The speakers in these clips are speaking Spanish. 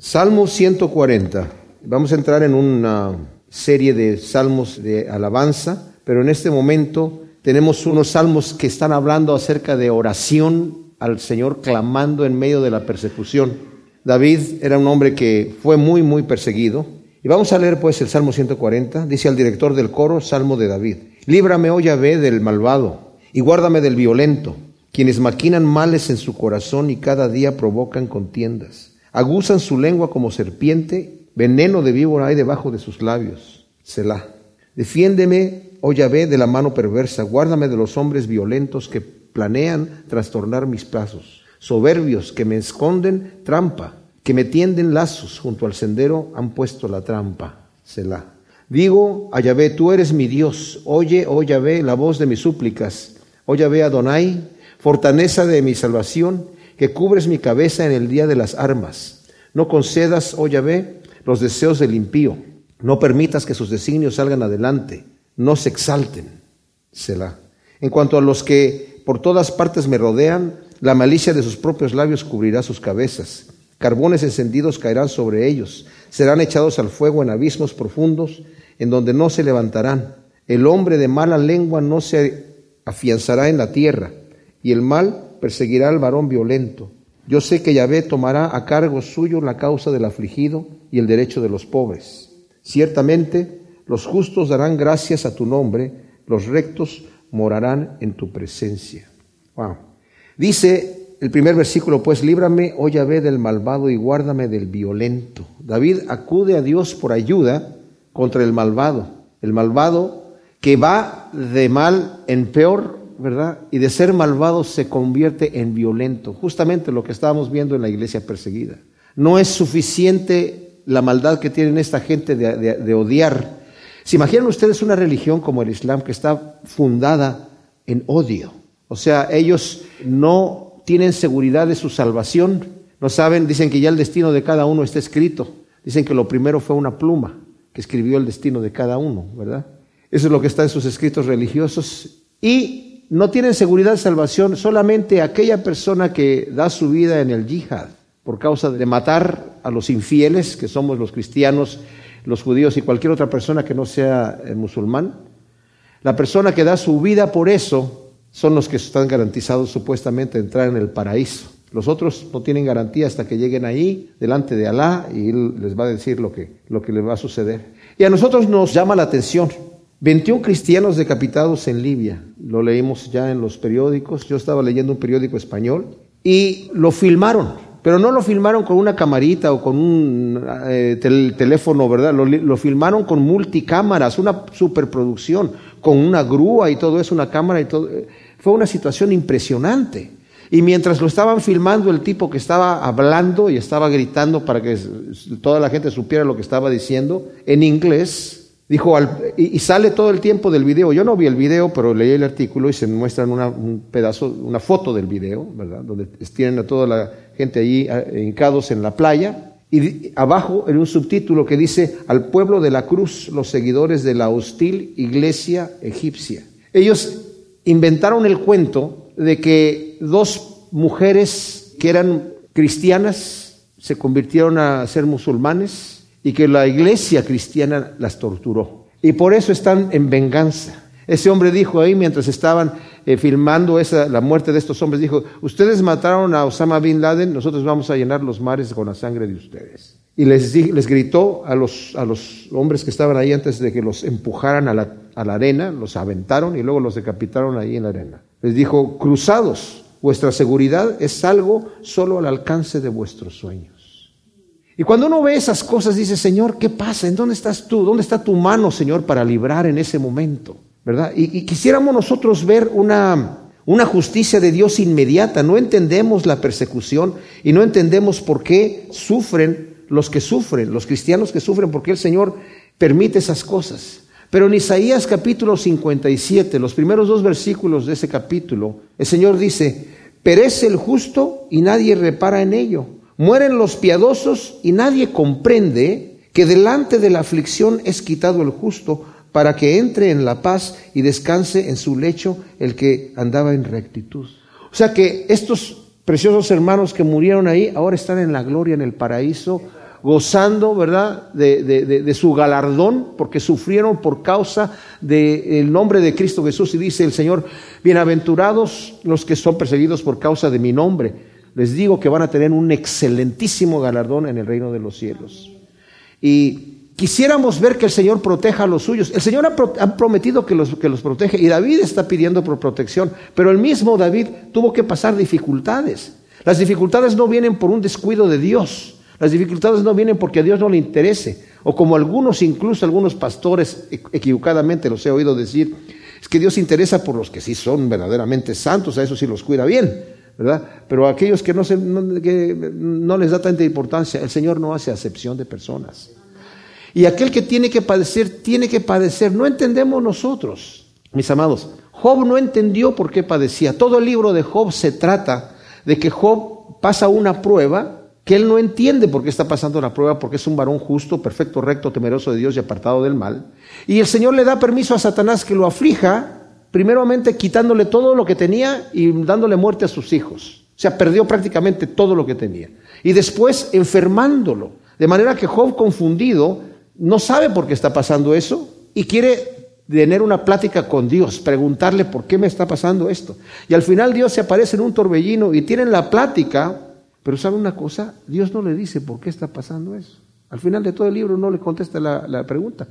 Salmo 140. Vamos a entrar en una serie de salmos de alabanza, pero en este momento tenemos unos salmos que están hablando acerca de oración al Señor clamando en medio de la persecución. David era un hombre que fue muy, muy perseguido. Y vamos a leer pues el Salmo 140. Dice al director del coro, Salmo de David. Líbrame, oh Yahvé, del malvado y guárdame del violento, quienes maquinan males en su corazón y cada día provocan contiendas Aguzan su lengua como serpiente, veneno de víbora hay debajo de sus labios. Selah. Defiéndeme, oh Yahvé, de la mano perversa, guárdame de los hombres violentos que planean trastornar mis pasos, soberbios que me esconden trampa, que me tienden lazos junto al sendero han puesto la trampa. Selah. Digo a Yahvé, tú eres mi Dios, oye, oh Yahvé, la voz de mis súplicas, oh Yahvé Adonai, fortaleza de mi salvación, que cubres mi cabeza en el día de las armas. No concedas, oh Yahvé, los deseos del impío. No permitas que sus designios salgan adelante. No se exalten. Selah. En cuanto a los que por todas partes me rodean, la malicia de sus propios labios cubrirá sus cabezas. Carbones encendidos caerán sobre ellos. Serán echados al fuego en abismos profundos, en donde no se levantarán. El hombre de mala lengua no se afianzará en la tierra, y el mal perseguirá al varón violento. Yo sé que Yahvé tomará a cargo suyo la causa del afligido y el derecho de los pobres. Ciertamente los justos darán gracias a tu nombre, los rectos morarán en tu presencia. Wow. Dice el primer versículo, pues líbrame, oh Yahvé, del malvado y guárdame del violento. David acude a Dios por ayuda contra el malvado. El malvado que va de mal en peor ¿verdad? Y de ser malvado se convierte en violento. Justamente lo que estábamos viendo en la iglesia perseguida. No es suficiente la maldad que tienen esta gente de, odiar. ¿Se imaginan ustedes una religión como el Islam que está fundada en odio? O sea, ellos no tienen seguridad de su salvación. No saben, dicen que ya el destino de cada uno está escrito. Dicen que lo primero fue una pluma que escribió el destino de cada uno, ¿verdad? Eso es lo que está en sus escritos religiosos. Y no tienen seguridad de salvación solamente aquella persona que da su vida en el yihad por causa de matar a los infieles, que somos los cristianos, los judíos y cualquier otra persona que no sea eh, musulmán. La persona que da su vida por eso son los que están garantizados supuestamente entrar en el paraíso. Los otros no tienen garantía hasta que lleguen ahí delante de Alá y Él les va a decir lo que, lo que les va a suceder. Y a nosotros nos llama la atención 21 cristianos decapitados en Libia. Lo leímos ya en los periódicos. Yo estaba leyendo un periódico español y lo filmaron, pero no lo filmaron con una camarita o con un eh, teléfono, ¿verdad? Lo, filmaron con multicámaras, una superproducción, con una grúa y todo eso, una cámara y todo. Fue una situación impresionante. Y mientras lo estaban filmando, el tipo que estaba hablando y estaba gritando para que toda la gente supiera lo que estaba diciendo en inglés, Dijo, y, sale todo el tiempo del video. Yo no vi el video, pero leí el artículo y se muestran una, un pedazo, una foto del video, ¿verdad? Donde tienen a toda la gente allí hincados en la playa. Y abajo en un subtítulo que dice, al pueblo de la cruz, los seguidores de la hostil iglesia egipcia. Ellos inventaron el cuento de que dos mujeres que eran cristianas se convirtieron a ser musulmanes y que la iglesia cristiana las torturó. Y por eso están en venganza. Ese hombre dijo ahí, mientras estaban eh, filmando esa, la muerte de estos hombres, dijo, ustedes mataron a Osama Bin Laden, nosotros vamos a llenar los mares con la sangre de ustedes. Y les, les gritó a los, a los hombres que estaban ahí antes de que los empujaran a la, a la arena, los aventaron y luego los decapitaron ahí en la arena. Les dijo, cruzados, vuestra seguridad es algo solo al alcance de vuestros sueños. Y cuando uno ve esas cosas, dice, Señor, ¿qué pasa? ¿En dónde estás tú? ¿Dónde está tu mano, Señor, para librar en ese momento? ¿Verdad? Y, quisiéramos nosotros ver una, una justicia de Dios inmediata. No entendemos la persecución y no entendemos por qué sufren los que sufren, los cristianos que sufren, porque el Señor permite esas cosas. Pero en Isaías capítulo 57, los primeros dos versículos de ese capítulo, el Señor dice, perece el justo y nadie repara en ello Mueren los piadosos y nadie comprende que delante de la aflicción es quitado el justo para que entre en la paz y descanse en su lecho el que andaba en rectitud. O sea que estos preciosos hermanos que murieron ahí ahora están en la gloria, en el paraíso, gozando, ¿verdad?, de, su galardón, porque sufrieron por causa del nombre de Cristo Jesús. Y dice el Señor, bienaventurados los que son perseguidos por causa de mi nombre. Les digo que van a tener un excelentísimo galardón en el reino de los cielos. Y Quisiéramos ver que el Señor proteja a los suyos. El Señor ha, prometido que los, que los protege y David está pidiendo por protección, pero el mismo David tuvo que pasar dificultades. Las dificultades no vienen por un descuido de Dios, las dificultades no vienen porque a Dios no le interese, o como algunos, incluso algunos pastores equivocadamente los he oído decir, es que Dios interesa por los que sí son verdaderamente santos, a eso sí los cuida bien, Pero a aquellos que no, que no les da tanta importancia, el Señor no hace acepción de personas. Y aquel que tiene que padecer, tiene que padecer. No entendemos nosotros, mis amados. Job no entendió por qué padecía. Todo el libro de Job se trata de que Job pasa una prueba que él no entiende por qué está pasando la prueba, porque es un varón justo, perfecto, recto, temeroso de Dios y apartado del mal. Y el Señor le da permiso a Satanás que lo aflija, primeramente quitándole todo lo que tenía y dándole muerte a sus hijos. O sea, perdió prácticamente todo lo que tenía. Y después enfermándolo. De manera que Job, confundido, no sabe por qué está pasando eso y quiere tener una plática con Dios, preguntarle por qué me está pasando esto. Y al final Dios se aparece en un torbellino y tienen la plática, pero ¿sabe una cosa? Dios no le dice por qué está pasando eso. Al final de todo el libro no le contesta la, pregunta,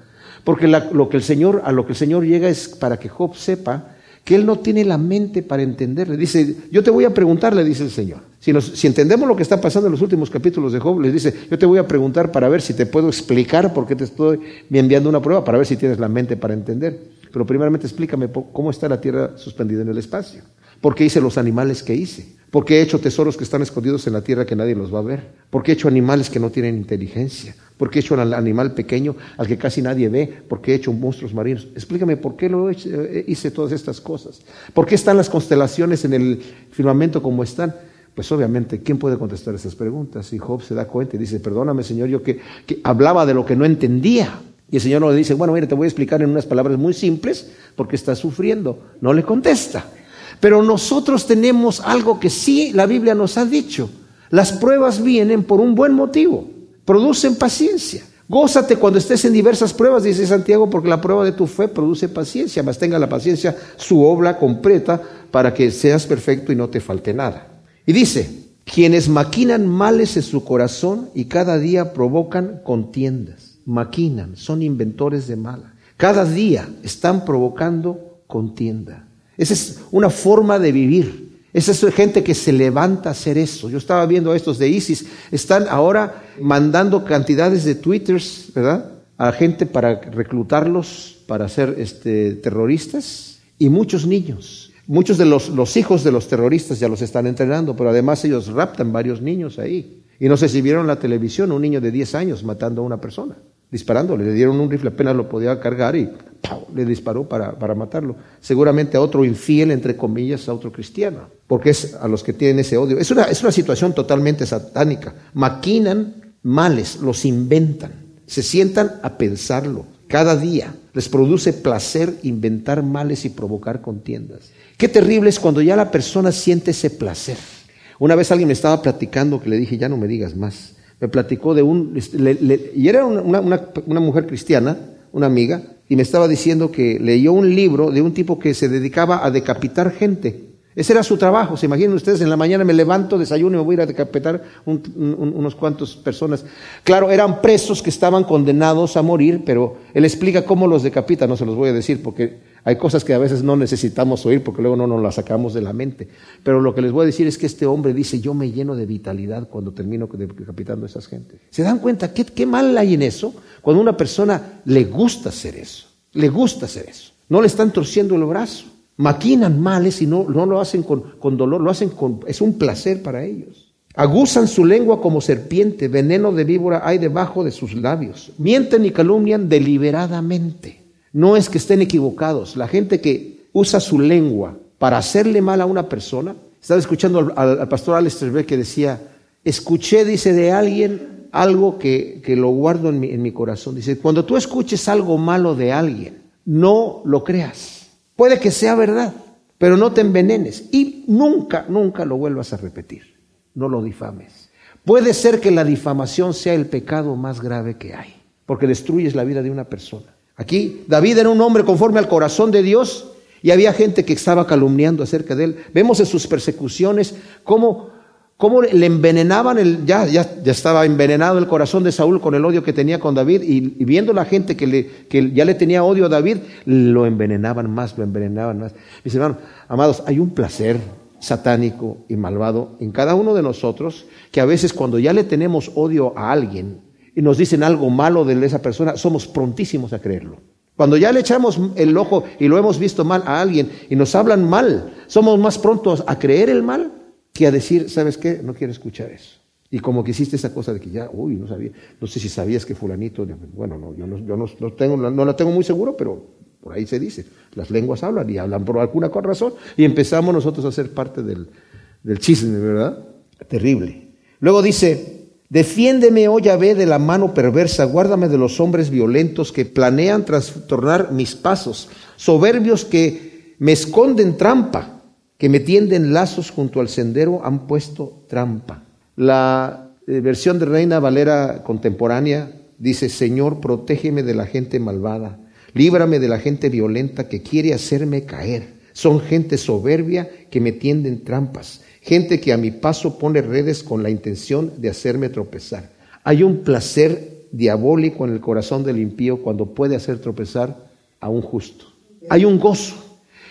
porque lo que el Señor, a lo que el Señor llega es para que Job sepa que él no tiene la mente para entenderle. Dice, yo te voy a preguntar, le dice el Señor. Si, si, entendemos lo que está pasando en los últimos capítulos de Job, les dice, yo te voy a preguntar para ver si te puedo explicar por qué te estoy enviando una prueba, para ver si tienes la mente para entender. Pero primeramente explícame cómo está la tierra suspendida en el espacio. ¿Por qué hice los animales que hice? ¿Por qué he hecho tesoros que están escondidos en la tierra que nadie los va a ver? ¿Por qué he hecho animales que no tienen inteligencia? ¿Por qué he hecho al animal pequeño al que casi nadie ve? ¿Por qué he hecho monstruos marinos? Explícame por qué lo eh, hice todas estas cosas. ¿Por qué están las constelaciones en el firmamento como están? Pues obviamente, ¿quién puede contestar esas preguntas? Y Job se da cuenta y dice, perdóname Señor, yo que, que hablaba de lo que no entendía. Y el Señor no le dice, bueno, mire, te voy a explicar en unas palabras muy simples porque estás sufriendo. No le contesta. Pero nosotros tenemos algo que sí la Biblia nos ha dicho. Las pruebas vienen por un buen motivo, producen paciencia. Gózate cuando estés en diversas pruebas, dice Santiago, porque la prueba de tu fe produce paciencia, mas tenga la paciencia su obra completa para que seas perfecto y no te falte nada. Y dice, quienes maquinan males en su corazón y cada día provocan contiendas, maquinan, son inventores de mala. Cada día están provocando contienda. Esa es una forma de vivir. Esa es gente que se levanta a hacer eso. Yo estaba viendo a estos de ISIS. Están ahora mandando cantidades de twitters, ¿verdad? A gente para reclutarlos para ser este, terroristas y muchos niños. Muchos de los, los hijos de los terroristas ya los están entrenando, pero además ellos raptan varios niños ahí. Y no sé si vieron la televisión, un niño de 10 años matando a una persona disparándole. Le dieron un rifle, apenas lo podía cargar y le disparó para, para, matarlo. Seguramente a otro infiel, entre comillas, a otro cristiano, porque es a los que tienen ese odio. Es una, es una situación totalmente satánica. Maquinan males, los inventan, se sientan a pensarlo cada día. Les produce placer inventar males y provocar contiendas. Qué terrible es cuando ya la persona siente ese placer. Una vez alguien me estaba platicando que le dije, ya no me digas más me platicó de un, y era una, una, mujer cristiana, una amiga, y me estaba diciendo que leyó un libro de un tipo que se dedicaba a decapitar gente. Ese era su trabajo. Se imaginan ustedes, en la mañana me levanto, desayuno y me voy a ir a decapitar unos cuantos personas. Claro, eran presos que estaban condenados a morir, pero él explica cómo los decapita, no se los voy a decir porque hay cosas que a veces no necesitamos oír porque luego no nos las sacamos de la mente. Pero lo que les voy a decir es que este hombre dice, yo me lleno de vitalidad cuando termino decapitando a esas gente. ¿Se dan cuenta qué, qué mal hay en eso? Cuando a una persona le gusta hacer eso, le gusta hacer eso. No le están torciendo el brazo. Maquinan males y no, no lo hacen con, con dolor, lo hacen con... es un placer para ellos. Aguzan su lengua como serpiente, veneno de víbora hay debajo de sus labios. Mienten y calumnian deliberadamente. No es que estén equivocados. La gente que usa su lengua para hacerle mal a una persona, estaba escuchando al, pastor Alistair Beck que decía, escuché, dice, de alguien algo que, lo guardo en mi, en mi corazón. Dice, cuando tú escuches algo malo de alguien, no lo creas. Puede que sea verdad, pero no te envenenes y nunca, nunca lo vuelvas a repetir. No lo difames. Puede ser que la difamación sea el pecado más grave que hay, porque destruyes la vida de una persona. Aquí David era un hombre conforme al corazón de Dios y había gente que estaba calumniando acerca de él. Vemos en sus persecuciones cómo, cómo le envenenaban, el, ya, ya, ya, estaba envenenado el corazón de Saúl con el odio que tenía con David y, y viendo la gente que, le, que, ya le tenía odio a David, lo envenenaban más, lo envenenaban más. Mis hermanos, amados, hay un placer satánico y malvado en cada uno de nosotros, que a veces cuando ya le tenemos odio a alguien y nos dicen algo malo de esa persona, somos prontísimos a creerlo. Cuando ya le echamos el ojo y lo hemos visto mal a alguien y nos hablan mal, somos más prontos a creer el mal que a decir, ¿sabes qué? No quiero escuchar eso. Y como que hiciste esa cosa de que ya, uy, no sabía, no sé si sabías que fulanito, bueno, no, yo no, yo no, tengo, no la tengo muy seguro, pero por ahí se dice, las lenguas hablan y hablan por alguna razón y empezamos nosotros a ser parte del, del chisme, ¿verdad? Terrible. Luego dice, defiéndeme, oh Yahvé, de la mano perversa, guárdame de los hombres violentos que planean trastornar mis pasos, soberbios que me esconden trampa, que me tienden lazos junto al sendero, han puesto trampa. La eh, versión de Reina Valera contemporánea dice, Señor, protégeme de la gente malvada Líbrame de la gente violenta que quiere hacerme caer. Son gente soberbia que me tienden trampas, gente que a mi paso pone redes con la intención de hacerme tropezar. Hay un placer diabólico en el corazón del impío cuando puede hacer tropezar a un justo. Hay un gozo.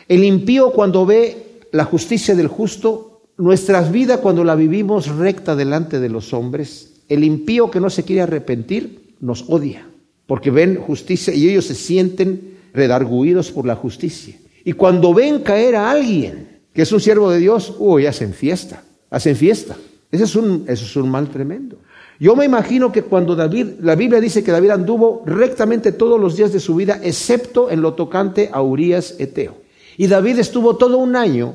El impío cuando ve la justicia del justo, nuestra vida cuando la vivimos recta delante de los hombres, el impío que no se quiere arrepentir nos odia porque ven justicia y ellos se sienten redarguidos por la justicia. Y cuando ven caer a alguien que es un siervo de Dios, uy, hacen fiesta, hacen fiesta. Ese es un, eso es un mal tremendo. Yo me imagino que cuando David, la Biblia dice que David anduvo rectamente todos los días de su vida, excepto en lo tocante a Urias Eteo. Y David estuvo todo un año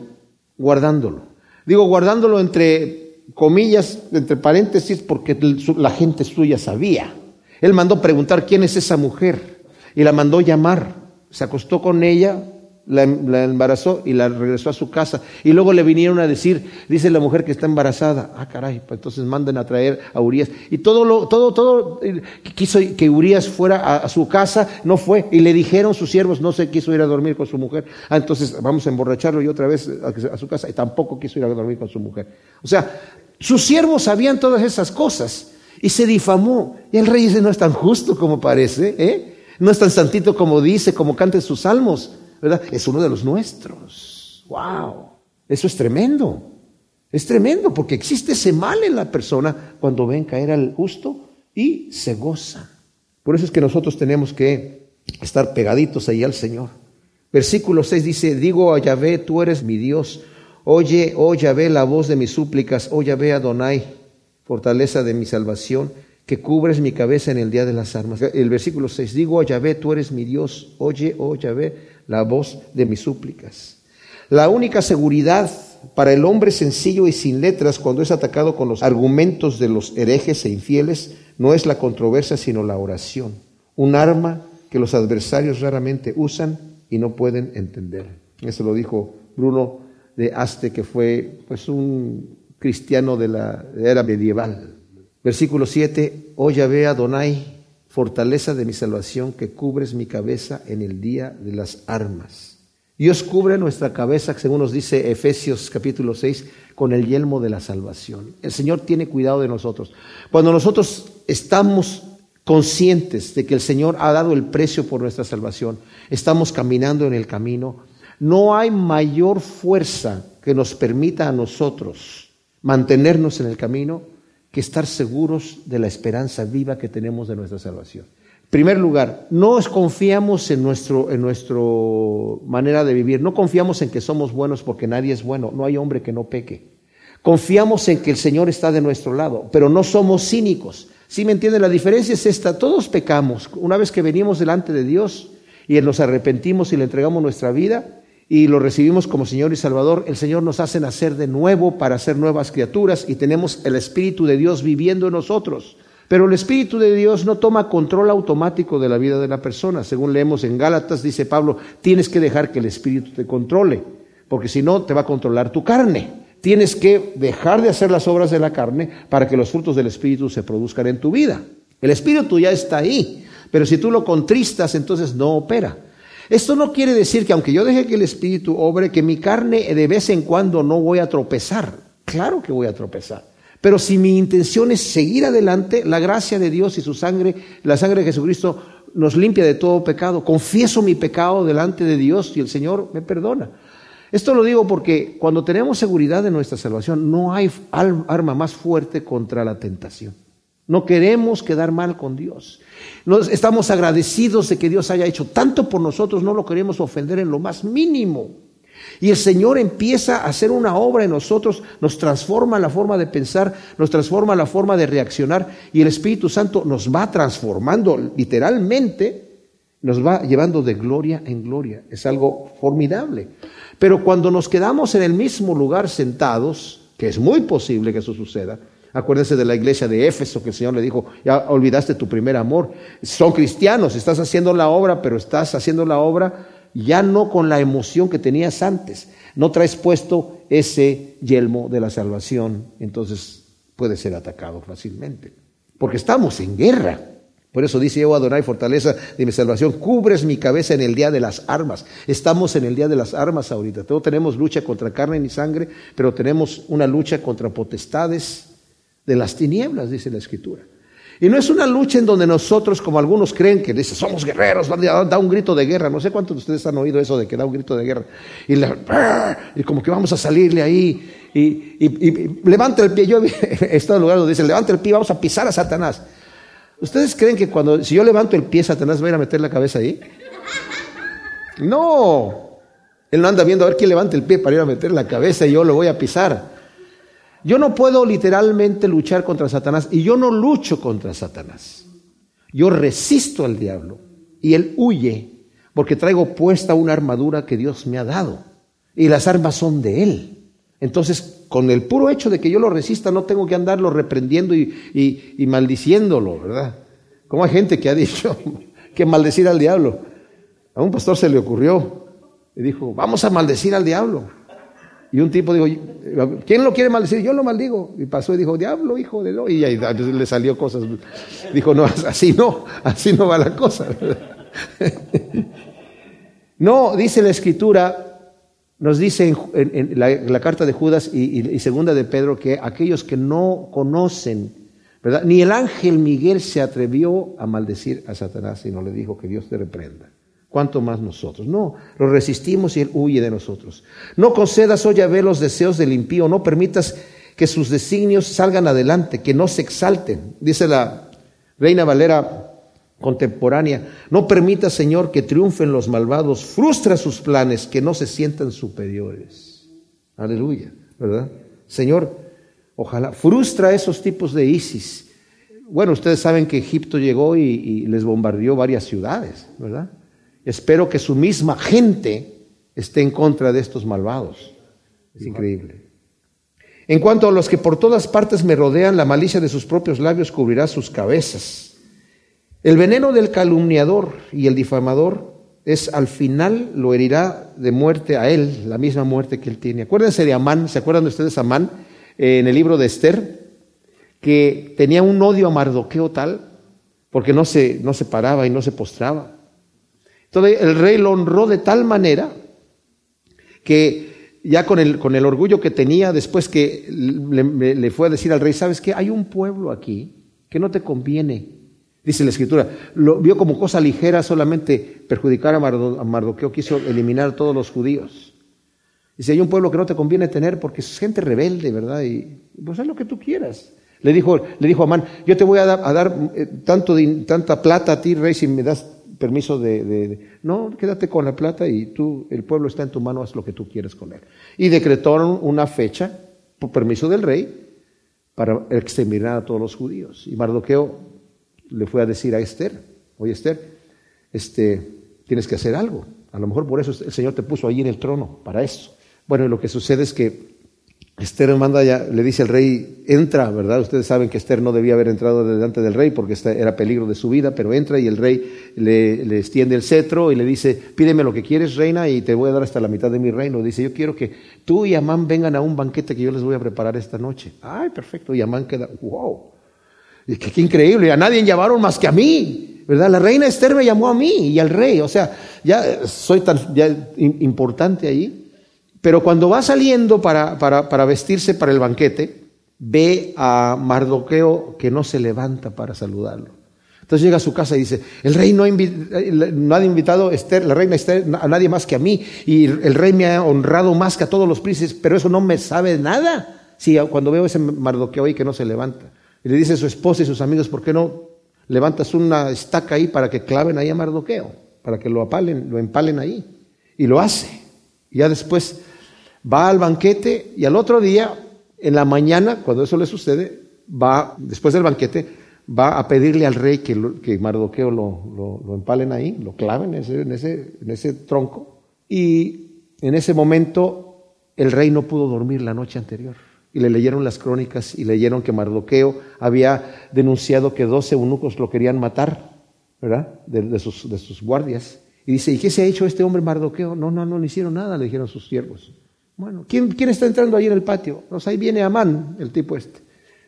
guardándolo. Digo, guardándolo entre comillas, entre paréntesis, porque la gente suya sabía. Él mandó preguntar quién es esa mujer y la mandó llamar. Se acostó con ella, la, embarazó y la regresó a su casa. Y luego le vinieron a decir, dice la mujer que está embarazada. Ah, caray, pues entonces manden a traer a Urias. Y todo, lo, todo, todo, eh, quiso que Urias fuera a, su casa, no fue. Y le dijeron sus siervos, no se quiso ir a dormir con su mujer. Ah, entonces vamos a emborracharlo y otra vez a, su casa. Y tampoco quiso ir a dormir con su mujer. O sea, sus siervos sabían todas esas cosas y se difamó. Y el rey dice, no es tan justo como parece, ¿eh? no es tan santito como dice, como canta sus salmos, Es uno de los nuestros. ¡Wow! Eso es tremendo. Es tremendo porque existe ese mal en la persona cuando ven caer al justo y se goza. Por eso es que nosotros tenemos que estar pegaditos ahí al Señor. Versículo 6 dice, digo a Yahvé, tú eres mi Dios. Oye, oh Yahvé, la voz de mis súplicas. Oh Yahvé Adonai, fortaleza de mi salvación, que cubres mi cabeza en el día de las armas. El versículo 6, digo, oh Yahvé, tú eres mi Dios, oye, oh Yahvé, la voz de mis súplicas. La única seguridad para el hombre sencillo y sin letras cuando es atacado con los argumentos de los herejes e infieles no es la controversia, sino la oración, un arma que los adversarios raramente usan y no pueden entender. Eso lo dijo Bruno de Aste, que fue pues un cristiano de la era medieval. Versículo 7, oh Yahvé Adonai, fortaleza de mi salvación, que cubres mi cabeza en el día de las armas. Dios cubre nuestra cabeza, según nos dice Efesios capítulo 6, con el yelmo de la salvación. El Señor tiene cuidado de nosotros. Cuando nosotros estamos conscientes de que el Señor ha dado el precio por nuestra salvación, estamos caminando en el camino, no hay mayor fuerza que nos permita a nosotros mantenernos en el camino que estar seguros de la esperanza viva que tenemos de nuestra salvación. En primer lugar, no confiamos en nuestro, en nuestro manera de vivir, no confiamos en que somos buenos porque nadie es bueno, no hay hombre que no peque. Confiamos en que el Señor está de nuestro lado, pero no somos cínicos. ¿Sí me entienden? La diferencia es esta, todos pecamos. Una vez que venimos delante de Dios y nos arrepentimos y le entregamos nuestra vida, y lo recibimos como Señor y Salvador, el Señor nos hace nacer de nuevo para ser nuevas criaturas y tenemos el Espíritu de Dios viviendo en nosotros. Pero el Espíritu de Dios no toma control automático de la vida de la persona. Según leemos en Gálatas, dice Pablo, tienes que dejar que el Espíritu te controle, porque si no, te va a controlar tu carne. tienes que dejar de hacer las obras de la carne para que los frutos del Espíritu se produzcan en tu vida. El Espíritu ya está ahí, pero si tú lo contristas, entonces no opera. Esto no quiere decir que aunque yo deje que el Espíritu obre, que mi carne de vez en cuando no voy a tropezar. Claro que voy a tropezar. Pero si mi intención es seguir adelante, la gracia de Dios y su sangre, la sangre de Jesucristo, nos limpia de todo pecado. Confieso mi pecado delante de Dios y el Señor me perdona. Esto lo digo porque cuando tenemos seguridad de nuestra salvación, no hay arma más fuerte contra la tentación. No queremos quedar mal con Dios. estamos agradecidos de que Dios haya hecho tanto por nosotros, no lo queremos ofender en lo más mínimo. Y el Señor empieza a hacer una obra en nosotros, nos transforma la forma de pensar, nos transforma la forma de reaccionar y el Espíritu Santo nos va transformando literalmente, nos va llevando de gloria en gloria. Es algo formidable. Pero cuando nos quedamos en el mismo lugar sentados, que es muy posible que eso suceda, Acuérdense de la iglesia de Éfeso que el Señor le dijo, ya olvidaste tu primer amor. Son cristianos, estás haciendo la obra, pero estás haciendo la obra ya no con la emoción que tenías antes. No traes puesto ese yelmo de la salvación, entonces puede ser atacado fácilmente. Porque estamos en guerra. Por eso dice yo, Adonai, fortaleza de mi salvación, cubres mi cabeza en el día de las armas. Estamos en el día de las armas ahorita. Todos tenemos lucha contra carne ni sangre, pero tenemos una lucha contra potestades de las tinieblas, dice la Escritura. Y no es una lucha en donde nosotros, como algunos creen que dice, somos guerreros, da un grito de guerra. No sé cuántos de ustedes han oído eso de que da un grito de guerra. Y, como que vamos a salirle ahí. Y, levanta el pie. Yo he estado en lugar donde dice, levanta el pie, vamos a pisar a Satanás. ¿Ustedes creen que cuando, si yo levanto el pie, Satanás va a ir a meter la cabeza ahí? No. Él no anda viendo a ver quién levanta el pie para ir a meter la cabeza y yo lo voy a pisar. Yo no puedo literalmente luchar contra Satanás y yo no lucho contra Satanás. Yo resisto al diablo y él huye porque traigo puesta una armadura que Dios me ha dado y las armas son de él. Entonces, con el puro hecho de que yo lo resista, no tengo que andarlo reprendiendo y, maldiciéndolo, ¿verdad? Como hay gente que ha dicho que maldecir al diablo. A un pastor se le ocurrió y dijo, vamos a maldecir al diablo. Y un tipo dijo, ¿quién lo quiere maldecir? Yo lo maldigo. Y pasó y dijo, diablo, hijo de lo. Y ahí le salió cosas. Dijo, no, así no, así no va la cosa. no, dice la escritura, nos dice en, la, carta de Judas y, segunda de Pedro que aquellos que no conocen. Ni el ángel Miguel se atrevió a maldecir a Satanás, sino le dijo que Dios te reprenda. ¿Cuánto más nosotros? No, lo resistimos y Él huye de nosotros. No concedas, oh Yahvé, los deseos del impío, no permitas que sus designios salgan adelante, que no se exalten. Dice la Reina Valera contemporánea, no permita, Señor, que triunfen los malvados, frustra sus planes, que no se sientan superiores. Aleluya, ¿verdad? Señor, ojalá, frustra esos tipos de ISIS. Bueno, ustedes saben que Egipto llegó y les bombardeó varias ciudades, ¿verdad? Espero que su misma gente esté en contra de estos malvados. Es increíble. En cuanto a los que por todas partes me rodean, la malicia de sus propios labios cubrirá sus cabezas. El veneno del calumniador y el difamador es al final lo herirá de muerte a él, la misma muerte que él tiene. Acuérdense de Amán, ¿se acuerdan de ustedes Amán eh, en el libro de Esther? Que tenía un odio a Mardoqueo tal, porque no se, no se paraba y no se postraba. Entonces el rey lo honró de tal manera que ya con el, con el orgullo que tenía, después que le, fue a decir al rey, ¿sabes qué? Hay un pueblo aquí que no te conviene. Dice la escritura, lo vio como cosa ligera solamente perjudicar a, Mardoqueo, quiso eliminar a todos los judíos. Dice, hay un pueblo que no te conviene tener porque es gente rebelde, ¿verdad? Y pues haz lo que tú quieras. Le dijo, le dijo a Amán, yo te voy a dar, a dar eh, tanto tanta plata a ti, rey, si me das permiso de, No, quédate con la plata y tú, el pueblo está en tu mano, haz lo que tú quieres con él. Y decretaron una fecha, por permiso del rey, para exterminar a todos los judíos. Y Mardoqueo le fue a decir a Esther, oye Esther, este, tienes que hacer algo. A lo mejor por eso el Señor te puso ahí en el trono, para eso. Bueno, lo que sucede es que Esther manda ya, le dice al rey, entra, ¿verdad? Ustedes saben que Esther no debía haber entrado delante del rey porque era peligro de su vida, pero entra y el rey le, extiende el cetro y le dice, pídeme lo que quieres, reina, y te voy a dar hasta la mitad de mi reino. Dice, yo quiero que tú y Amán vengan a un banquete que yo les voy a preparar esta noche. Ay, perfecto. Y Amán queda, wow. Y qué, qué increíble, a nadie llamaron más que a mí. ¿verdad? La reina Esther me llamó a mí y al rey, o sea, ya soy tan importante ahí. Pero cuando va saliendo para, para, vestirse para el banquete, ve a Mardoqueo que no se levanta para saludarlo. Entonces llega a su casa y dice, el rey no, ha invitado a la reina Esther a nadie más que a mí, y el rey me ha honrado más que a todos los príncipes, pero eso no me sabe nada. Sí, cuando veo ese Mardoqueo ahí que no se levanta. Y le dice a su esposa y sus amigos, ¿por qué no levantas una estaca ahí para que claven ahí a Mardoqueo? Para que lo apalen, lo empalen ahí. Y lo hace. Y ya después va al banquete y al otro día, en la mañana, cuando eso le sucede, va, después del banquete, va a pedirle al rey que, que Mardoqueo lo, lo, empalen ahí, lo claven en ese, en, ese, en ese tronco. Y en ese momento el rey no pudo dormir la noche anterior. Y le leyeron las crónicas y leyeron que Mardoqueo había denunciado que doce eunucos lo querían matar, ¿verdad? De, sus, de sus guardias. Y dice, ¿y qué se ha hecho este hombre Mardoqueo? No, no, no le hicieron nada, le dijeron sus siervos. Bueno, ¿quién, ¿quién, está entrando ahí en el patio? Pues ahí viene Amán, el tipo este.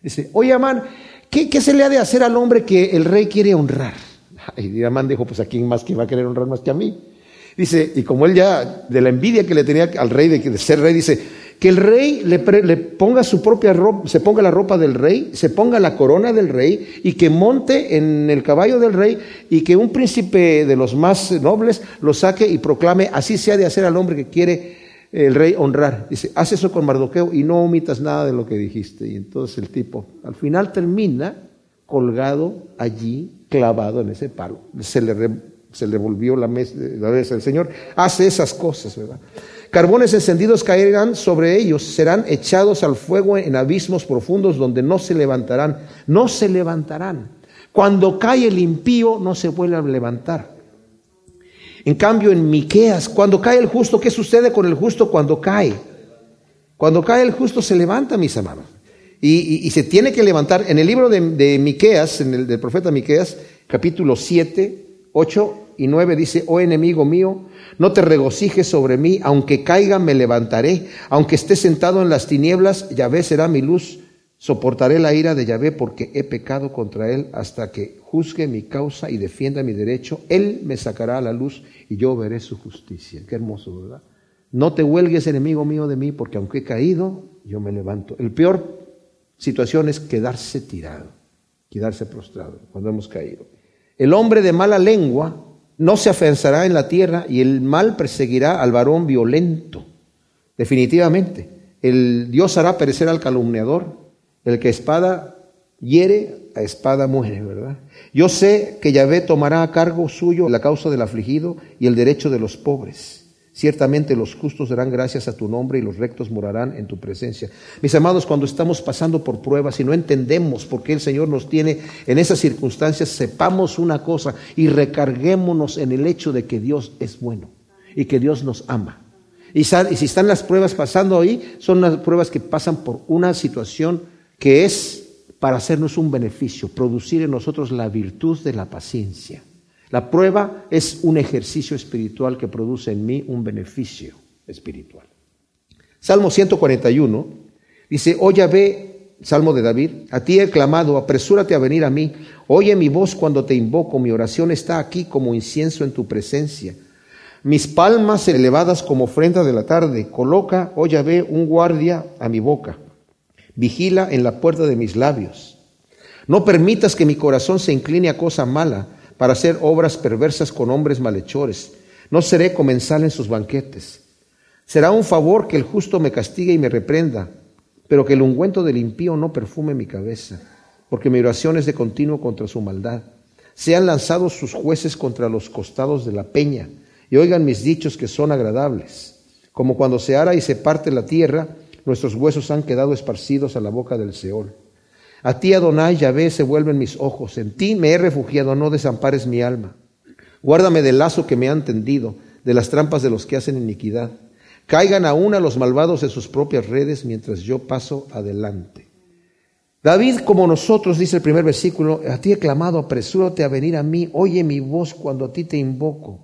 Dice, oye Amán, ¿qué, ¿qué, se le ha de hacer al hombre que el rey quiere honrar? Y Amán dijo, pues a quién más que va a querer honrar más que a mí. Dice, y como él ya, de la envidia que le tenía al rey de, de ser rey, dice, que el rey le, le, ponga su propia ropa, se ponga la ropa del rey, se ponga la corona del rey y que monte en el caballo del rey y que un príncipe de los más nobles lo saque y proclame, así se ha de hacer al hombre que quiere el rey honrar. Dice, haz eso con Mardoqueo y no omitas nada de lo que dijiste. Y entonces el tipo al final termina colgado allí, clavado en ese palo. Se le, volvió la mesa, la. El Señor hace esas cosas, ¿verdad? Carbones encendidos caerán sobre ellos, serán echados al fuego en abismos profundos donde no se levantarán, no se levantarán. Cuando cae el impío, no se vuelve a levantar. En cambio, en Miqueas, cuando cae el justo, ¿qué sucede con el justo cuando cae? Cuando cae el justo se levanta, mis hermanos. Y, se tiene que levantar. En el libro de, Miqueas, en el del profeta Miqueas, capítulo 7, 8 y 9 dice, oh enemigo mío, no te regocijes sobre mí, aunque caiga me levantaré, aunque esté sentado en las tinieblas, Yahvé será mi luz, soportaré la ira de Yahvé porque he pecado contra él hasta que juzgue mi causa y defienda mi derecho, él me sacará a la luz y yo veré su justicia. Qué hermoso, ¿verdad? No te huelgues, enemigo mío, de mí, porque aunque he caído, yo me levanto. El peor situación es quedarse tirado, quedarse prostrado cuando hemos caído. El hombre de mala lengua no se afianzará en la tierra y el mal perseguirá al varón violento. Definitivamente. El Dios hará perecer al calumniador. El que espada hiere, a espada muere, ¿verdad? Yo sé que Yahvé tomará a cargo suyo la causa del afligido y el derecho de los pobres. Ciertamente los justos darán gracias a tu nombre y los rectos morarán en tu presencia. Mis amados, cuando estamos pasando por pruebas y no entendemos por qué el Señor nos tiene en esas circunstancias, sepamos una cosa y recarguémonos en el hecho de que Dios es bueno y que Dios nos ama. Y, si están las pruebas pasando ahí, son las pruebas que pasan por una situación que es para hacernos un beneficio, producir en nosotros la virtud de la paciencia. La prueba es un ejercicio espiritual que produce en mí un beneficio espiritual. Salmo 141 dice, oye ve, Salmo de David, a ti he clamado, apresúrate a venir a mí, oye mi voz cuando te invoco, mi oración está aquí como incienso en tu presencia. Mis palmas elevadas como ofrenda de la tarde, coloca, oye ve, un guardia a mi boca vigila en la puerta de mis labios. No permitas que mi corazón se incline a cosa mala para hacer obras perversas con hombres malhechores. No seré comensal en sus banquetes. Será un favor que el justo me castigue y me reprenda, pero que el ungüento del impío no perfume mi cabeza, porque mi oración es de continuo contra su maldad. Sean lanzados sus jueces contra los costados de la peña, y oigan mis dichos que son agradables, como cuando se ara y se parte la tierra, nuestros huesos han quedado esparcidos a la boca del Seol. A ti, Adonai, Yahvé, se vuelven mis ojos. En ti me he refugiado, no desampares mi alma. Guárdame del lazo que me han tendido, de las trampas de los que hacen iniquidad. Caigan aún a los malvados en sus propias redes mientras yo paso adelante. David, como nosotros, dice el primer versículo, a ti he clamado, apresúrate a venir a mí, oye mi voz cuando a ti te invoco.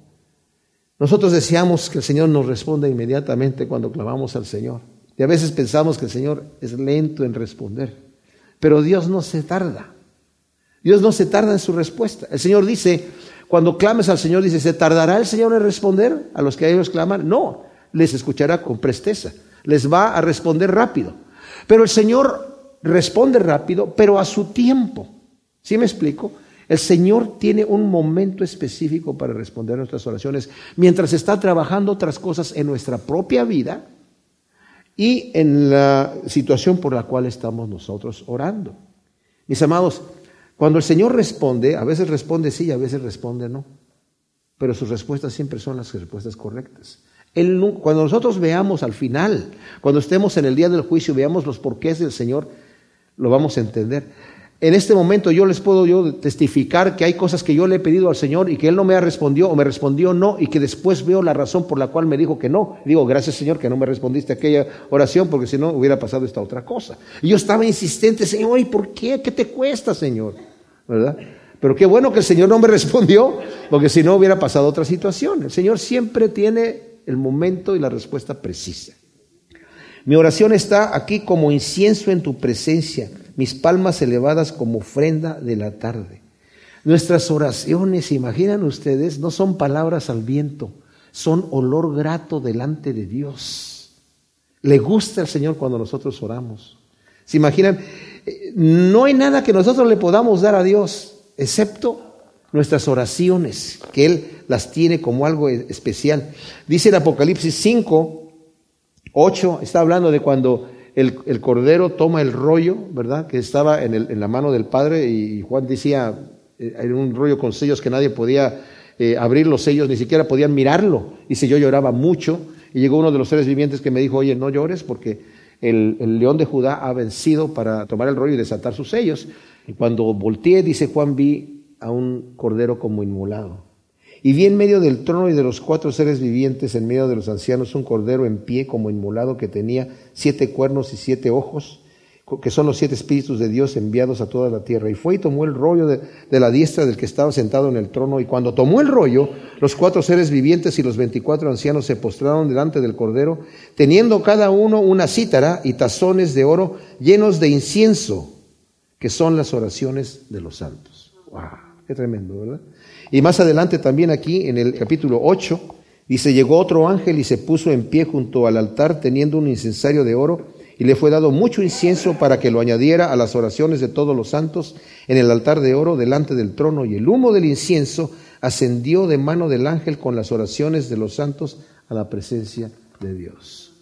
Nosotros deseamos que el Señor nos responda inmediatamente cuando clamamos al Señor. Y a veces pensamos que el Señor es lento en responder. Pero Dios no se tarda. Dios no se tarda en su respuesta. El Señor dice, cuando clames al Señor, dice, ¿se tardará el Señor en responder a los que a ellos claman? No, les escuchará con presteza. Les va a responder rápido. Pero el Señor responde rápido, pero a su tiempo. ¿Sí me explico? El Señor tiene un momento específico para responder a nuestras oraciones mientras está trabajando otras cosas en nuestra propia vida y en la situación por la cual estamos nosotros orando. Mis amados, cuando el Señor responde, a veces responde sí, a veces responde no, pero sus respuestas siempre son las respuestas correctas. cuando nosotros veamos al final, cuando estemos en el día del juicio, veamos los porqués del Señor, lo vamos a entender en este momento yo les puedo yo testificar que hay cosas que yo le he pedido al Señor y que Él no me ha respondido o me respondió no y que después veo la razón por la cual me dijo que no. Digo, gracias Señor que no me respondiste aquella oración porque si no hubiera pasado esta otra cosa. Y yo estaba insistente, Señor, ¿y por qué? ¿Qué te cuesta, Señor? ¿Verdad? Pero qué bueno que el Señor no me respondió porque si no hubiera pasado otra situación. El Señor siempre tiene el momento y la respuesta precisa. Mi oración está aquí como incienso en tu presencia mis palmas elevadas como ofrenda de la tarde. Nuestras oraciones, imaginan ustedes, no son palabras al viento, son olor grato delante de Dios. Le gusta al Señor cuando nosotros oramos. ¿Se imaginan? Eh, no hay nada que nosotros le podamos dar a Dios, excepto nuestras oraciones, que Él las tiene como algo especial. Dice en Apocalipsis 5, 8, está hablando de cuando el, cordero toma el rollo, ¿verdad? Que estaba en, la mano del Padre y Juan decía, eh, era un rollo con sellos que nadie podía eh, abrir los sellos, ni siquiera podían mirarlo. Dice, yo lloraba mucho y llegó uno de los seres vivientes que me dijo, oye, no llores porque el, el león de Judá ha vencido para tomar el rollo y desatar sus sellos. Y cuando volteé, dice Juan, vi a un cordero como inmolado y vi en medio del trono y de los cuatro seres vivientes, en medio de los ancianos, un cordero en pie como inmolado que tenía siete cuernos y siete ojos, que son los siete espíritus de Dios enviados a toda la tierra. Y fue y tomó el rollo de, la diestra del que estaba sentado en el trono. Y cuando tomó el rollo, los cuatro seres vivientes y los veinticuatro ancianos se postraron delante del cordero, teniendo cada uno una cítara y tazones de oro llenos de incienso, que son las oraciones de los santos. ¡Wow! Qué tremendo, ¿verdad? Y más adelante también aquí en el capítulo 8 dice, llegó otro ángel y se puso en pie junto al altar teniendo un incensario de oro y le fue dado mucho incienso para que lo añadiera a las oraciones de todos los santos en el altar de oro delante del trono y el humo del incienso ascendió de mano del ángel con las oraciones de los santos a la presencia de Dios.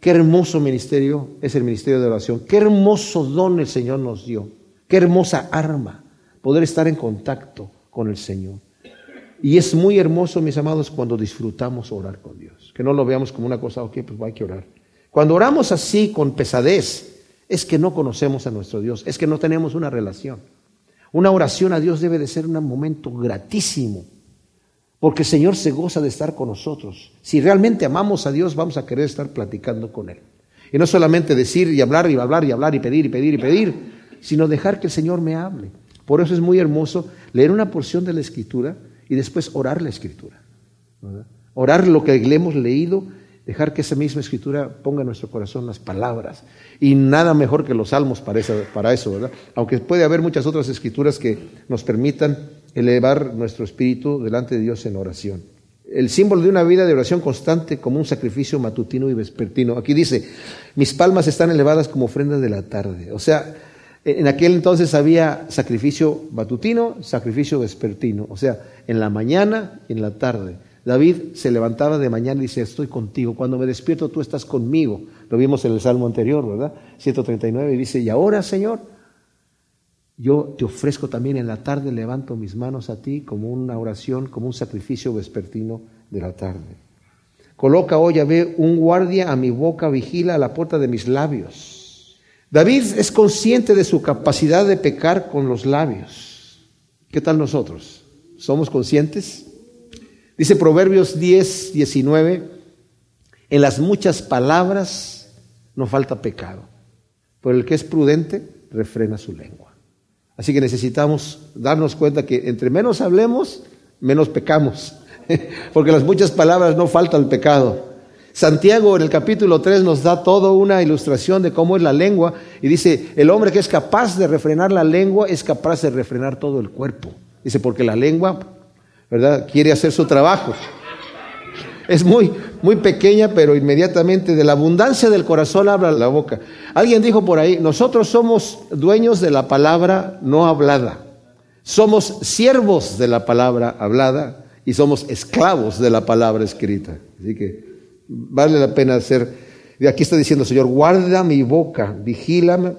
Qué hermoso ministerio es el ministerio de oración. Qué hermoso don el Señor nos dio. Qué hermosa arma poder estar en contacto con el Señor. Y es muy hermoso, mis amados, cuando disfrutamos orar con Dios. Que no lo veamos como una cosa, ok, pues hay que orar. Cuando oramos así, con pesadez, es que no conocemos a nuestro Dios, es que no tenemos una relación. Una oración a Dios debe de ser un momento gratísimo, porque el Señor se goza de estar con nosotros. Si realmente amamos a Dios, vamos a querer estar platicando con Él. Y no solamente decir y hablar y hablar y hablar y pedir y pedir y pedir, sino dejar que el Señor me hable. Por eso es muy hermoso leer una porción de la Escritura y después orar la escritura. Orar lo que le hemos leído, dejar que esa misma escritura ponga en nuestro corazón las palabras. Y nada mejor que los salmos para eso, para eso, ¿verdad? Aunque puede haber muchas otras escrituras que nos permitan elevar nuestro espíritu delante de Dios en oración. El símbolo de una vida de oración constante como un sacrificio matutino y vespertino. Aquí dice, mis palmas están elevadas como ofrendas de la tarde. O sea, en aquel entonces había sacrificio matutino, sacrificio vespertino, o sea, en la mañana y en la tarde. David se levantaba de mañana y dice, estoy contigo. Cuando me despierto, tú estás conmigo. Lo vimos en el Salmo anterior, ¿verdad? 139, y dice, y ahora, Señor, yo te ofrezco también en la tarde, levanto mis manos a ti como una oración, como un sacrificio vespertino de la tarde. Coloca hoy, ve un guardia a mi boca, vigila a la puerta de mis labios. David es consciente de su capacidad de pecar con los labios. ¿Qué tal nosotros? ¿Somos conscientes? Dice Proverbios 10, 19, En las muchas palabras no falta pecado. Pero el que es prudente refrena su lengua. Así que necesitamos darnos cuenta que entre menos hablemos, menos pecamos. Porque las muchas palabras no falta el pecado. Santiago en el capítulo 3 nos da toda una ilustración de cómo es la lengua y dice, el hombre que es capaz de refrenar la lengua es capaz de refrenar todo el cuerpo. Dice, porque la lengua, ¿verdad? Quiere hacer su trabajo. Es muy, muy pequeña, pero inmediatamente de la abundancia del corazón habla la boca. Alguien dijo por ahí, nosotros somos dueños de la palabra no hablada. Somos siervos de la palabra hablada y somos esclavos de la palabra escrita. Así que vale la pena hacer. Y aquí está diciendo, Señor, guarda mi boca, vigílame,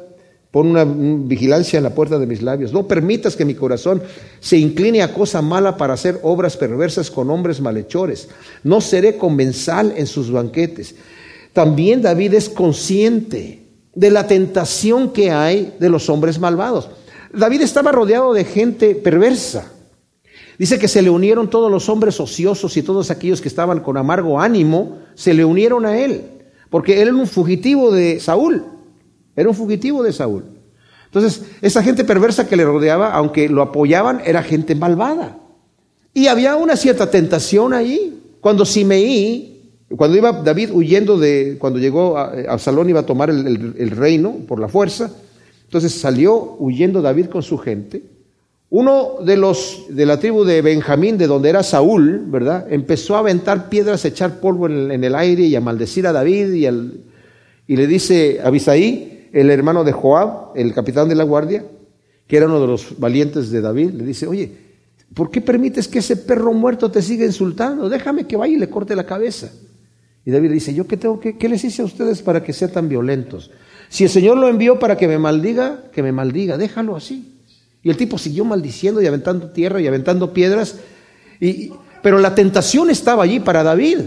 pon una vigilancia en la puerta de mis labios. No permitas que mi corazón se incline a cosa mala para hacer obras perversas con hombres malhechores. No seré comensal en sus banquetes. También David es consciente de la tentación que hay de los hombres malvados. David estaba rodeado de gente perversa. Dice que se le unieron todos los hombres ociosos y todos aquellos que estaban con amargo ánimo, se le unieron a él, porque él era un fugitivo de Saúl, era un fugitivo de Saúl. Entonces, esa gente perversa que le rodeaba, aunque lo apoyaban, era gente malvada. Y había una cierta tentación ahí. Cuando Simeí, cuando iba David huyendo de, cuando llegó a Absalón iba a tomar el reino por la fuerza, entonces salió huyendo David con su gente uno de los de la tribu de Benjamín, de donde era Saúl, ¿verdad? Empezó a aventar piedras, a echar polvo en el, aire y a maldecir a David y, y le dice a Abisaí, el hermano de Joab, el capitán de la guardia, que era uno de los valientes de David, le dice, oye, ¿por qué permites que ese perro muerto te siga insultando? Déjame que vaya y le corte la cabeza. Y David le dice, ¿yo qué tengo que, qué les hice a ustedes para que sean tan violentos? Si el Señor lo envió para que me maldiga, que me maldiga, déjalo así. Y el tipo siguió maldiciendo y aventando tierra y aventando piedras. Y, pero la tentación estaba allí para David,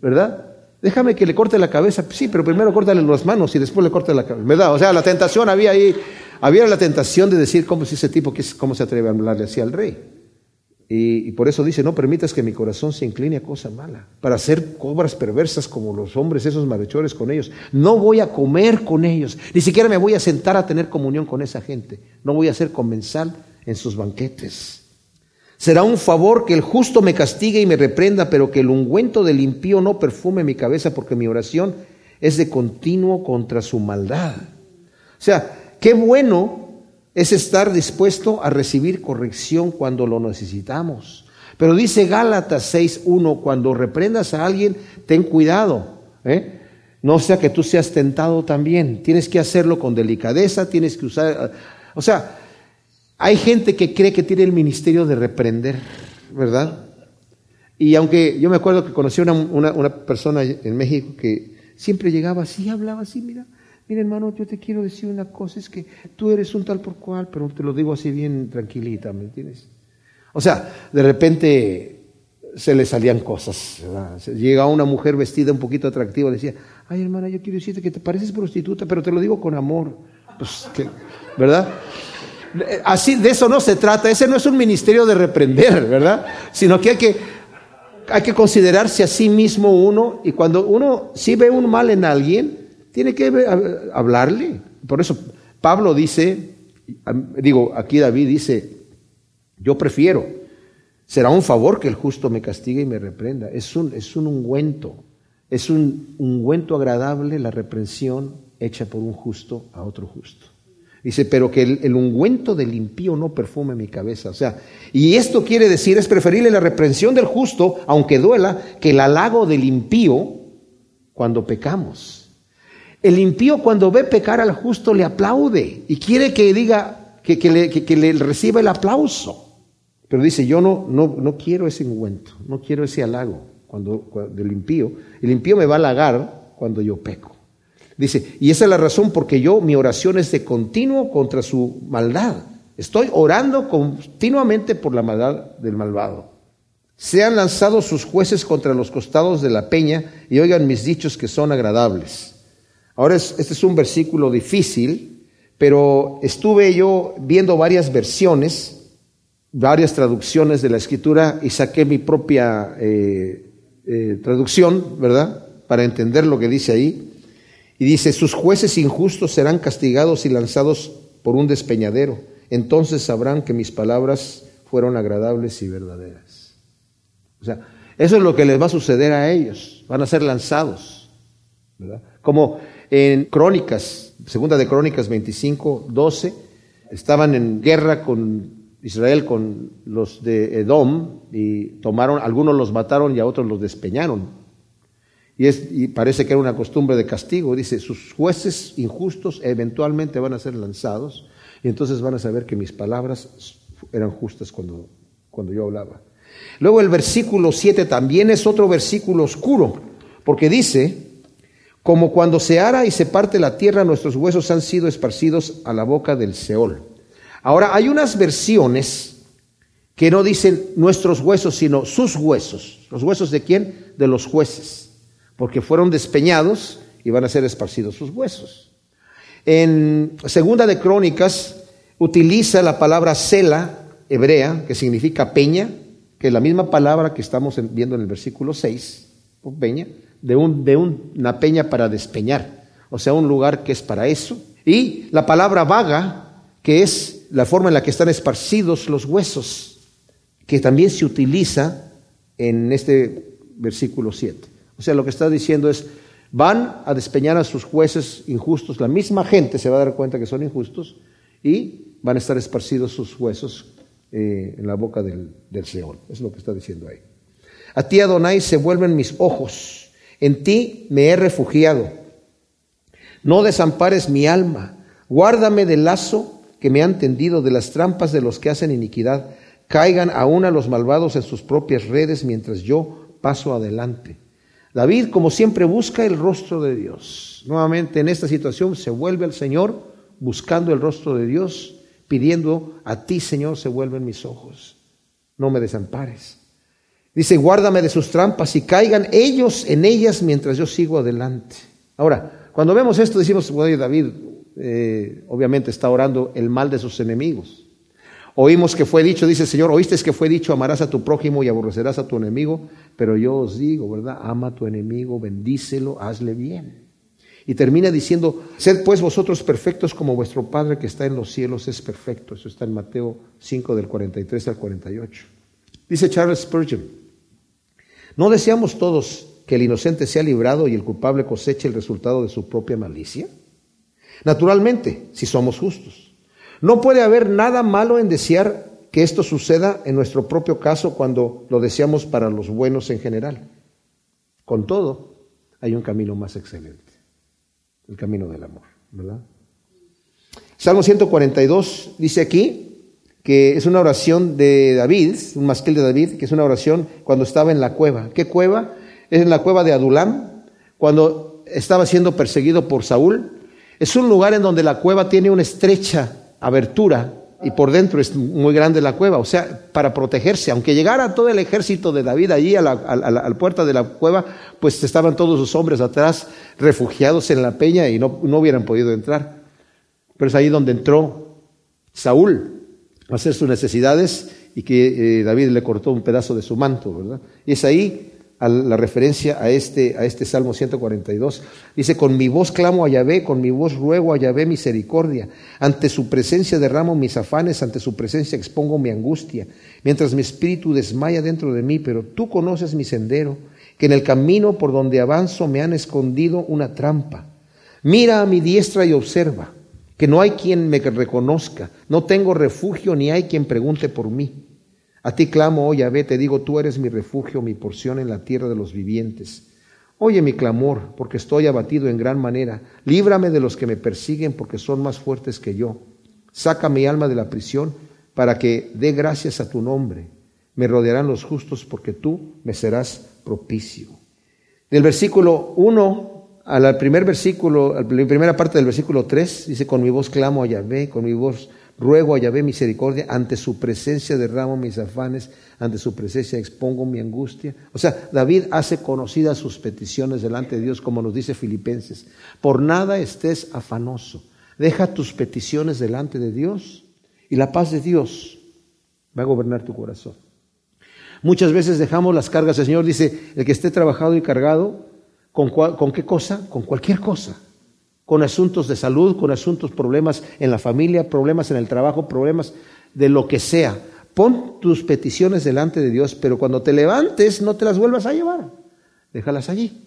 ¿verdad? Déjame que le corte la cabeza. Sí, pero primero córtale las manos y después le corte la cabeza. ¿Verdad? O sea, la tentación había ahí. Había la tentación de decir, ¿cómo si ese tipo, cómo se atreve a hablarle así al rey? Y, por eso dice, no permitas que mi corazón se incline a cosa mala, para hacer obras perversas como los hombres, esos malhechores con ellos. No voy a comer con ellos, ni siquiera me voy a sentar a tener comunión con esa gente. No voy a ser comensal en sus banquetes. Será un favor que el justo me castigue y me reprenda, pero que el ungüento del impío no perfume mi cabeza, porque mi oración es de continuo contra su maldad. O sea, qué bueno es estar dispuesto a recibir corrección cuando lo necesitamos. Pero dice Gálatas 6.1, cuando reprendas a alguien, ten cuidado. ¿eh? No sea que tú seas tentado también. Tienes que hacerlo con delicadeza, tienes que usar... O sea, hay gente que cree que tiene el ministerio de reprender, ¿verdad? Y aunque yo me acuerdo que conocí a una, una persona en México que siempre llegaba así, hablaba así, mira, Mira, hermano, yo te quiero decir una cosa, es que tú eres un tal por cual, pero te lo digo así bien tranquilita, ¿me entiendes? O sea, de repente se le salían cosas. ¿verdad? Llega una mujer vestida un poquito atractiva, decía, ay hermana, yo quiero decirte que te pareces prostituta, pero te lo digo con amor. Pues, ¿verdad? Así, de eso no se trata, ese no es un ministerio de reprender, ¿verdad? Sino que hay que, hay que considerarse a sí mismo uno, y cuando uno sí ve un mal en alguien, tiene que hablarle. Por eso Pablo dice, digo, aquí David dice, yo prefiero, será un favor que el justo me castigue y me reprenda. Es un, es un ungüento, es un ungüento agradable la reprensión hecha por un justo a otro justo. Dice, pero que el, el, ungüento del impío no perfume mi cabeza. O sea, y esto quiere decir, es preferible la reprensión del justo, aunque duela, que el halago del impío cuando pecamos. El impío cuando ve pecar al justo le aplaude y quiere que diga, que, le, reciba el aplauso. Pero dice, yo no, no, no quiero ese ungüento, no quiero ese halago cuando, del impío. El impío me va a halagar cuando yo peco. Dice, y esa es la razón porque yo, mi oración es de continuo contra su maldad. Estoy orando continuamente por la maldad del malvado. Sean lanzados sus jueces contra los costados de la peña y oigan mis dichos que son agradables. Ahora, este es un versículo difícil, pero estuve yo viendo varias versiones, varias traducciones de la escritura y saqué mi propia eh, eh, traducción, ¿verdad? para entender lo que dice ahí. Y dice, sus jueces injustos serán castigados y lanzados por un despeñadero. Entonces sabrán que mis palabras fueron agradables y verdaderas. O sea, eso es lo que les va a suceder a ellos. Van a ser lanzados. Como en Crónicas, segunda de Crónicas 25, 12, estaban en guerra con Israel, con los de Edom, y tomaron, algunos los mataron y a otros los despeñaron. Y, es, y parece que era una costumbre de castigo. Dice, sus jueces injustos eventualmente van a ser lanzados y entonces van a saber que mis palabras eran justas cuando, cuando yo hablaba. Luego el versículo 7 también es otro versículo oscuro, porque dice, como cuando se ara y se parte la tierra, nuestros huesos han sido esparcidos a la boca del Seol. Ahora, hay unas versiones que no dicen nuestros huesos, sino sus huesos. ¿Los huesos de quién? De los jueces, porque fueron despeñados y van a ser esparcidos sus huesos. En Segunda de Crónicas utiliza la palabra cela hebrea, que significa peña, que es la misma palabra que estamos viendo en el versículo 6, peña, de, un, de una peña para despeñar, o sea, un lugar que es para eso. Y la palabra vaga, que es la forma en la que están esparcidos los huesos, que también se utiliza en este versículo 7. O sea, lo que está diciendo es, van a despeñar a sus jueces injustos, la misma gente se va a dar cuenta que son injustos y van a estar esparcidos sus huesos eh, en la boca del, del. Es lo que está diciendo ahí. A ti, Adonai, se vuelven mis ojos en ti me he refugiado. No desampares mi alma. Guárdame del lazo que me han tendido, de las trampas de los que hacen iniquidad. Caigan aún a los malvados en sus propias redes mientras yo paso adelante. David, como siempre, busca el rostro de Dios. Nuevamente en esta situación se vuelve al Señor buscando el rostro de Dios, pidiendo, a ti, Señor, se vuelven mis ojos. No me desampares. Dice, guárdame de sus trampas y caigan ellos en ellas mientras yo sigo adelante. Ahora, cuando vemos esto decimos, bueno, David eh, obviamente está orando el mal de sus enemigos. Oímos que fue dicho, dice Señor, oíste que fue dicho, amarás a tu prójimo y aborrecerás a tu enemigo, pero yo os digo, ¿verdad? Ama a tu enemigo, bendícelo, hazle bien. Y termina diciendo, sed pues vosotros perfectos como vuestro Padre que está en los cielos es perfecto. Eso está en Mateo 5 del 43 al 48. Dice Charles Spurgeon, ¿No deseamos todos que el inocente sea librado y el culpable coseche el resultado de su propia malicia? Naturalmente, si somos justos. No puede haber nada malo en desear que esto suceda en nuestro propio caso cuando lo deseamos para los buenos en general. Con todo, hay un camino más excelente, el camino del amor, ¿verdad? Salmo 142 dice aquí, que es una oración de David, un masquil de David, que es una oración cuando estaba en la cueva. ¿Qué cueva? Es en la cueva de Adulam, cuando estaba siendo perseguido por Saúl. Es un lugar en donde la cueva tiene una estrecha abertura y por dentro es muy grande la cueva, o sea, para protegerse. Aunque llegara todo el ejército de David allí a la, puerta de la cueva, pues estaban todos los hombres atrás refugiados en la peña y no, no hubieran podido entrar. Pero es ahí donde entró Saúl hacer sus necesidades y que eh, David le cortó un pedazo de su manto, ¿verdad? Y es ahí la referencia a este, a este Salmo 142. Dice, con mi voz clamo a Yahvé, con mi voz ruego a Yahvé misericordia. Ante su presencia derramo mis afanes, ante su presencia expongo mi angustia, mientras mi espíritu desmaya dentro de mí, pero tú conoces mi sendero, que en el camino por donde avanzo me han escondido una trampa. Mira a mi diestra y observa que no hay quien me reconozca, no tengo refugio ni hay quien pregunte por mí. A ti clamo, oh Yahvé, te digo, tú eres mi refugio, mi porción en la tierra de los vivientes. Oye mi clamor, porque estoy abatido en gran manera. Líbrame de los que me persiguen, porque son más fuertes que yo. Saca mi alma de la prisión, para que dé gracias a tu nombre. Me rodearán los justos, porque tú me serás propicio. Del versículo 1 al primer versículo, a la primera parte del versículo 3, dice, con mi voz clamo a Yahvé, con mi voz ruego a Yahvé misericordia, ante su presencia derramo mis afanes, ante su presencia expongo mi angustia. O sea, David hace conocidas sus peticiones delante de Dios, como nos dice Filipenses. Por nada estés afanoso, deja tus peticiones delante de Dios y la paz de Dios va a gobernar tu corazón. Muchas veces dejamos las cargas, el Señor dice, el que esté trabajado y cargado, ¿Con, ¿Con qué cosa? Con cualquier cosa. Con asuntos de salud, con asuntos, problemas en la familia, problemas en el trabajo, problemas de lo que sea. Pon tus peticiones delante de Dios, pero cuando te levantes no te las vuelvas a llevar. Déjalas allí.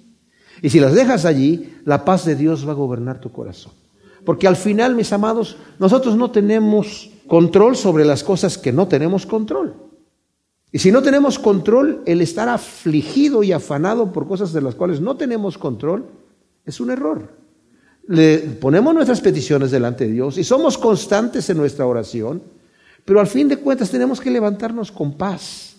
Y si las dejas allí, la paz de Dios va a gobernar tu corazón. Porque al final, mis amados, nosotros no tenemos control sobre las cosas que no tenemos control. Y si no tenemos control, el estar afligido y afanado por cosas de las cuales no tenemos control es un error. Le ponemos nuestras peticiones delante de Dios y somos constantes en nuestra oración, pero al fin de cuentas tenemos que levantarnos con paz.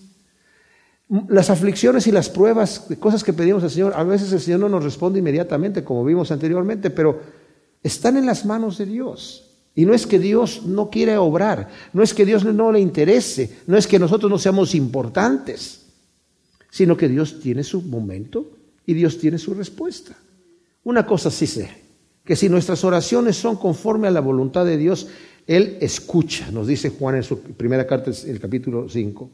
Las aflicciones y las pruebas, cosas que pedimos al Señor, a veces el Señor no nos responde inmediatamente, como vimos anteriormente, pero están en las manos de Dios. Y no es que Dios no quiera obrar, no es que Dios no le interese, no es que nosotros no seamos importantes, sino que Dios tiene su momento y Dios tiene su respuesta. Una cosa sí sé, que si nuestras oraciones son conforme a la voluntad de Dios, Él escucha, nos dice Juan en su primera carta, el capítulo 5.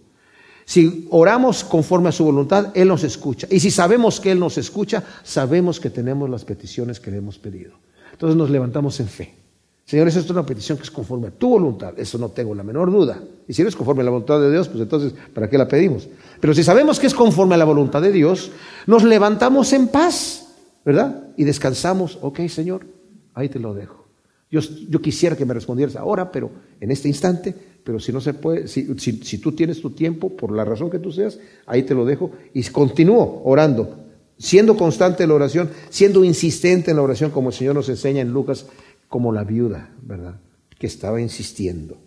Si oramos conforme a su voluntad, Él nos escucha. Y si sabemos que Él nos escucha, sabemos que tenemos las peticiones que le hemos pedido. Entonces nos levantamos en fe. Señor, esa es una petición que es conforme a tu voluntad. Eso no tengo la menor duda. Y si no es conforme a la voluntad de Dios, pues entonces, ¿para qué la pedimos? Pero si sabemos que es conforme a la voluntad de Dios, nos levantamos en paz, ¿verdad? Y descansamos. Ok, Señor, ahí te lo dejo. Yo, yo quisiera que me respondieras ahora, pero en este instante, pero si no se puede, si, si tú tienes tu tiempo, por la razón que tú seas, ahí te lo dejo. Y continúo orando, siendo constante en la oración, siendo insistente en la oración, como el Señor nos enseña en Lucas como la viuda, ¿verdad? Que estaba insistiendo.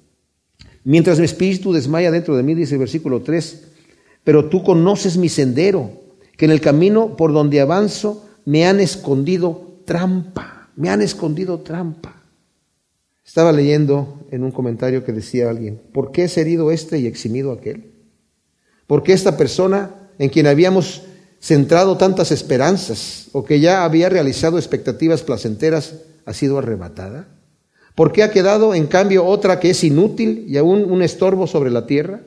Mientras mi espíritu desmaya dentro de mí, dice el versículo 3, pero tú conoces mi sendero, que en el camino por donde avanzo me han escondido trampa, me han escondido trampa. Estaba leyendo en un comentario que decía alguien, ¿por qué es herido este y eximido aquel? ¿Por qué esta persona en quien habíamos centrado tantas esperanzas o que ya había realizado expectativas placenteras ha sido arrebatada? ¿Por qué ha quedado en cambio otra que es inútil y aún un estorbo sobre la tierra?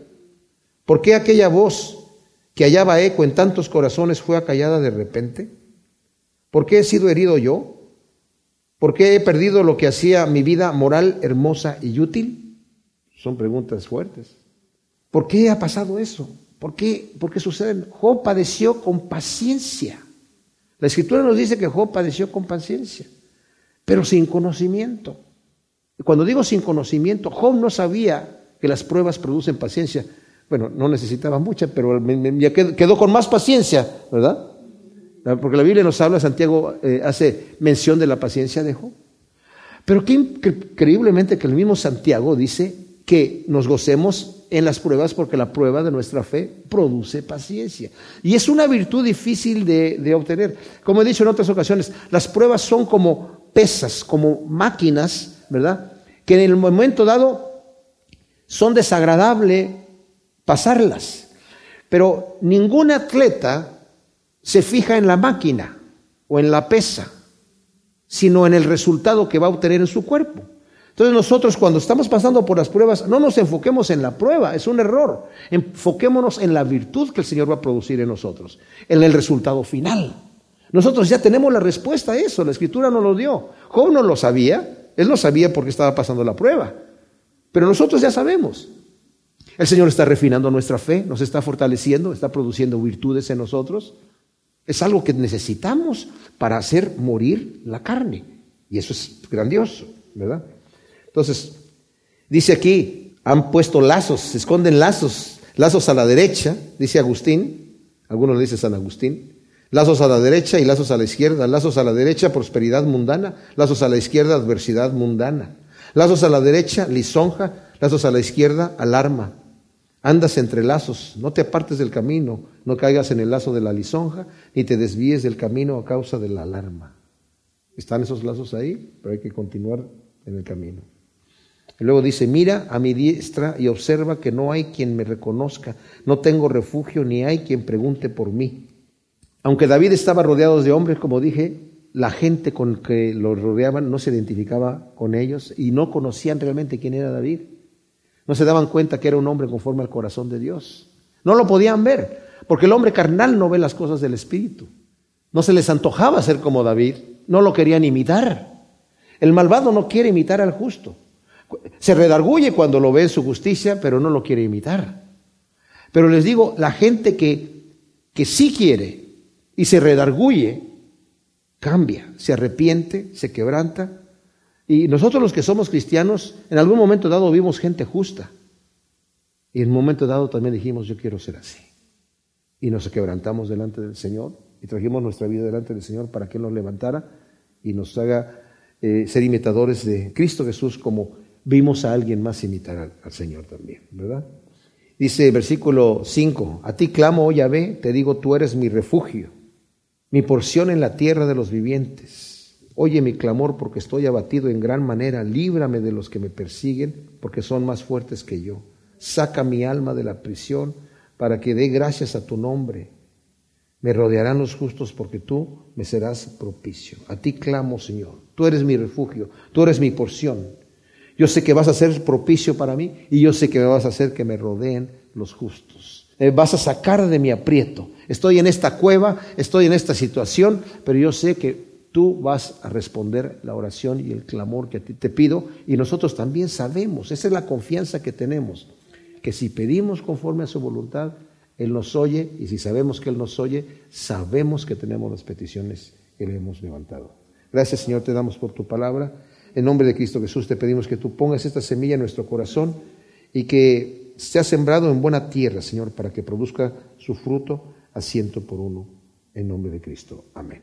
¿Por qué aquella voz que hallaba eco en tantos corazones fue acallada de repente? ¿Por qué he sido herido yo? ¿Por qué he perdido lo que hacía mi vida moral, hermosa y útil? Son preguntas fuertes. ¿Por qué ha pasado eso? ¿Por qué? Porque sucede. Job padeció con paciencia. La escritura nos dice que Job padeció con paciencia pero sin conocimiento. Cuando digo sin conocimiento, Job no sabía que las pruebas producen paciencia. Bueno, no necesitaba mucha, pero ya quedó con más paciencia, ¿verdad? Porque la Biblia nos habla, Santiago eh, hace mención de la paciencia de Job. Pero qué increíblemente que el mismo Santiago dice que nos gocemos en las pruebas porque la prueba de nuestra fe produce paciencia. Y es una virtud difícil de obtener. Como he dicho en otras ocasiones, las pruebas son como pesas, como máquinas, ¿verdad? Que en el momento dado son desagradables pasarlas. Pero ningún atleta se fija en la máquina o en la pesa, sino en el resultado que va a obtener en su cuerpo. Entonces nosotros cuando estamos pasando por las pruebas, no nos enfoquemos en la prueba, es un error. Enfoquémonos en la virtud que el Señor va a producir en nosotros, en el resultado final. Nosotros ya tenemos la respuesta a eso, la escritura nos lo dio. Job no lo sabía, él no sabía por qué estaba pasando la prueba, pero nosotros ya sabemos. El Señor está refinando nuestra fe, nos está fortaleciendo, está produciendo virtudes en nosotros. Es algo que necesitamos para hacer morir la carne. Y eso es grandioso, ¿verdad? Entonces, dice aquí, han puesto lazos, se esconden lazos, lazos a la derecha, dice Agustín, algunos le dicen San Agustín, Lazos a la derecha y lazos a la izquierda. Lazos a la derecha, prosperidad mundana. Lazos a la izquierda, adversidad mundana. Lazos a la derecha, lisonja. Lazos a la izquierda, alarma. Andas entre lazos, no te apartes del camino, no caigas en el lazo de la lisonja, ni te desvíes del camino a causa de la alarma. Están esos lazos ahí, pero hay que continuar en el camino. Y luego dice, mira a mi diestra y observa que no hay quien me reconozca, no tengo refugio ni hay quien pregunte por mí. Aunque David estaba rodeado de hombres, como dije, la gente con que lo rodeaban no se identificaba con ellos y no conocían realmente quién era David. No se daban cuenta que era un hombre conforme al corazón de Dios. No lo podían ver, porque el hombre carnal no ve las cosas del Espíritu. No se les antojaba ser como David, no lo querían imitar. El malvado no quiere imitar al justo. Se redarguye cuando lo ve en su justicia, pero no lo quiere imitar. Pero les digo, la gente que, que sí quiere y se redarguye, cambia, se arrepiente, se quebranta. Y nosotros los que somos cristianos, en algún momento dado vimos gente justa. Y en un momento dado también dijimos, yo quiero ser así. Y nos quebrantamos delante del Señor y trajimos nuestra vida delante del Señor para que Él nos levantara y nos haga eh, ser imitadores de Cristo Jesús como vimos a alguien más imitar al, Señor también, ¿verdad? Dice versículo 5, a ti clamo, oh Yahvé, te digo, tú eres mi refugio, mi porción en la tierra de los vivientes. Oye mi clamor porque estoy abatido en gran manera, líbrame de los que me persiguen porque son más fuertes que yo. Saca mi alma de la prisión para que dé gracias a tu nombre. Me rodearán los justos porque tú me serás propicio. A ti clamo, Señor. Tú eres mi refugio, tú eres mi porción. Yo sé que vas a ser propicio para mí y yo sé que vas a hacer que me rodeen los justos. Me vas a sacar de mi aprieto. Estoy en esta cueva, estoy en esta situación, pero yo sé que tú vas a responder la oración y el clamor que a ti te pido y nosotros también sabemos, esa es la confianza que tenemos que si pedimos conforme a su voluntad, Él nos oye y si sabemos que Él nos oye, sabemos que tenemos las peticiones que le hemos levantado. Gracias Señor, te damos por tu palabra. En nombre de Cristo Jesús te pedimos que tú pongas esta semilla en nuestro corazón y que sea sembrado en buena tierra, Señor, para que produzca su fruto a ciento por uno. En nombre de Cristo. Amén.